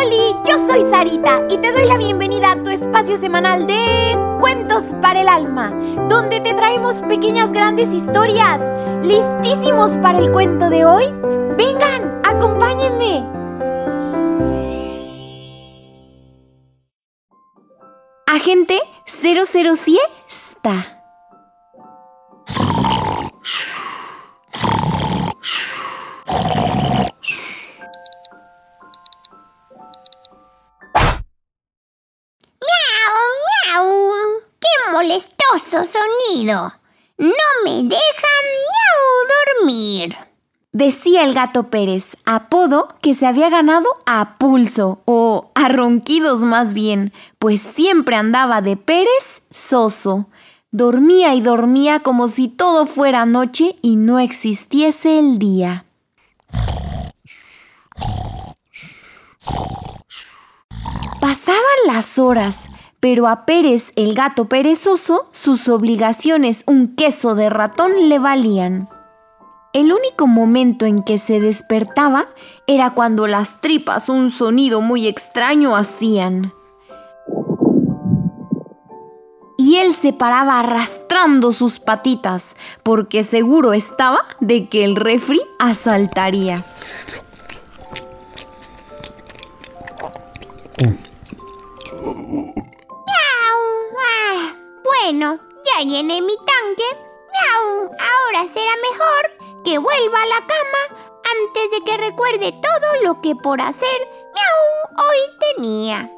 Oli, yo soy Sarita y te doy la bienvenida a tu espacio semanal de Cuentos para el Alma, donde te traemos pequeñas grandes historias. ¿Listísimos para el cuento de hoy? Vengan, acompáñenme. Agente 007 está. Molestoso sonido. No me dejan dormir. Decía el gato Pérez, apodo que se había ganado a pulso o a ronquidos más bien, pues siempre andaba de Pérez soso. Dormía y dormía como si todo fuera noche y no existiese el día. Pasaban las horas pero a Pérez, el gato perezoso, sus obligaciones un queso de ratón le valían. El único momento en que se despertaba era cuando las tripas un sonido muy extraño hacían. Y él se paraba arrastrando sus patitas, porque seguro estaba de que el refri asaltaría. Bueno, ya llené mi tanque. ¡Miau! Ahora será mejor que vuelva a la cama antes de que recuerde todo lo que por hacer ¡miau! hoy tenía.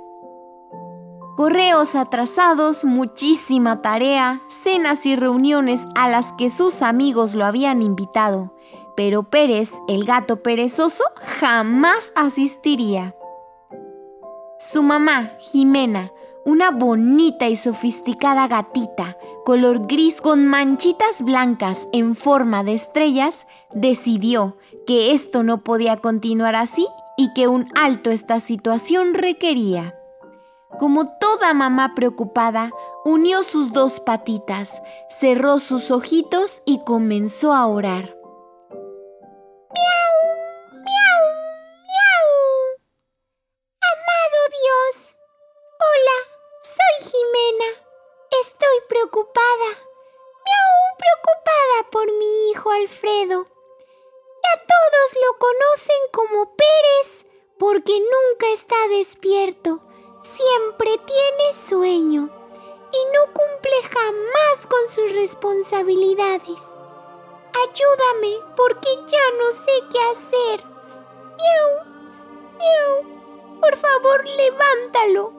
Correos atrasados, muchísima tarea, cenas y reuniones a las que sus amigos lo habían invitado. Pero Pérez, el gato perezoso, jamás asistiría. Su mamá, Jimena, una bonita y sofisticada gatita, color gris con manchitas blancas en forma de estrellas, decidió que esto no podía continuar así y que un alto esta situación requería. Como toda mamá preocupada, unió sus dos patitas, cerró sus ojitos y comenzó a orar. Alfredo. Ya todos lo conocen como Pérez porque nunca está despierto, siempre tiene sueño y no cumple jamás con sus responsabilidades. Ayúdame porque ya no sé qué hacer. Miau, miau, por favor levántalo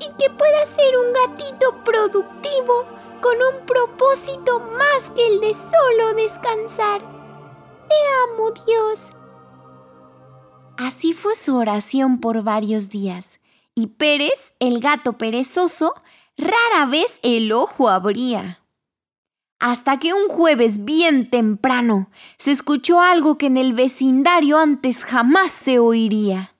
y que pueda ser un gatito productivo con un propósito más que el de solo descansar. Te amo, Dios. Así fue su oración por varios días, y Pérez, el gato perezoso, rara vez el ojo abría. Hasta que un jueves bien temprano se escuchó algo que en el vecindario antes jamás se oiría.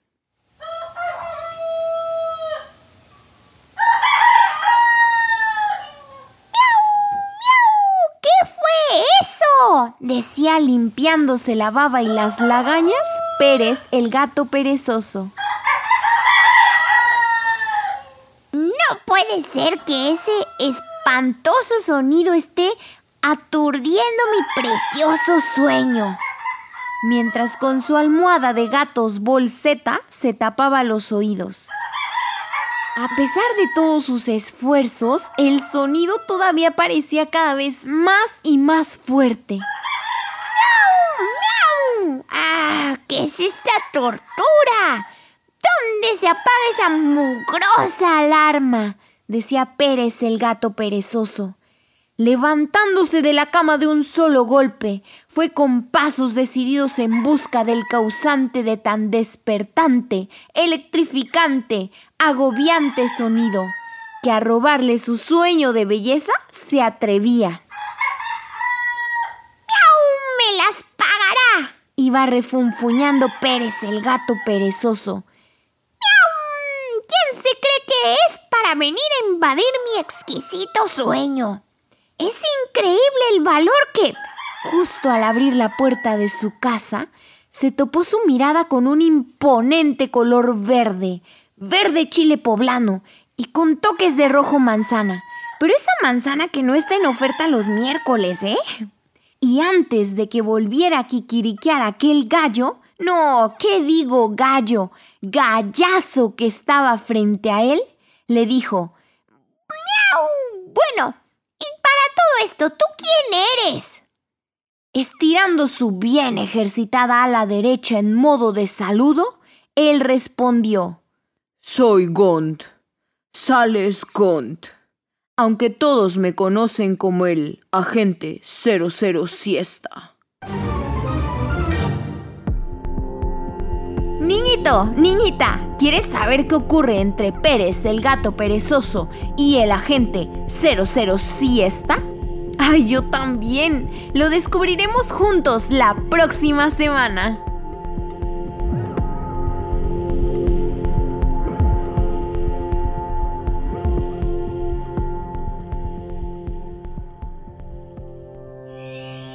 Decía limpiándose la baba y las lagañas Pérez, el gato perezoso. No puede ser que ese espantoso sonido esté aturdiendo mi precioso sueño. Mientras con su almohada de gatos bolseta se tapaba los oídos. A pesar de todos sus esfuerzos, el sonido todavía parecía cada vez más y más fuerte. ¡Ah! ¿Qué es esta tortura? ¿Dónde se apaga esa mugrosa alarma? decía Pérez el gato perezoso. Levantándose de la cama de un solo golpe, fue con pasos decididos en busca del causante de tan despertante, electrificante, agobiante sonido, que a robarle su sueño de belleza se atrevía. ¡Miau! ¡Me las pagará! Iba refunfuñando Pérez el gato perezoso. ¡Miau! ¿Quién se cree que es para venir a invadir mi exquisito sueño? Es increíble el valor que, justo al abrir la puerta de su casa, se topó su mirada con un imponente color verde, verde chile poblano y con toques de rojo manzana. Pero esa manzana que no está en oferta los miércoles, ¿eh? Y antes de que volviera a kikiriquear aquel gallo, no, ¿qué digo gallo? Gallazo que estaba frente a él, le dijo, ¡Miau! Bueno, ¿y para todo esto, tú quién eres? Estirando su bien ejercitada ala derecha en modo de saludo, él respondió, Soy Gont, Sales Gont, aunque todos me conocen como el agente 00 Siesta. Niñito, niñita, ¿quieres saber qué ocurre entre Pérez, el gato perezoso, y el agente 00 Siesta? Ay, yo también. Lo descubriremos juntos la próxima semana.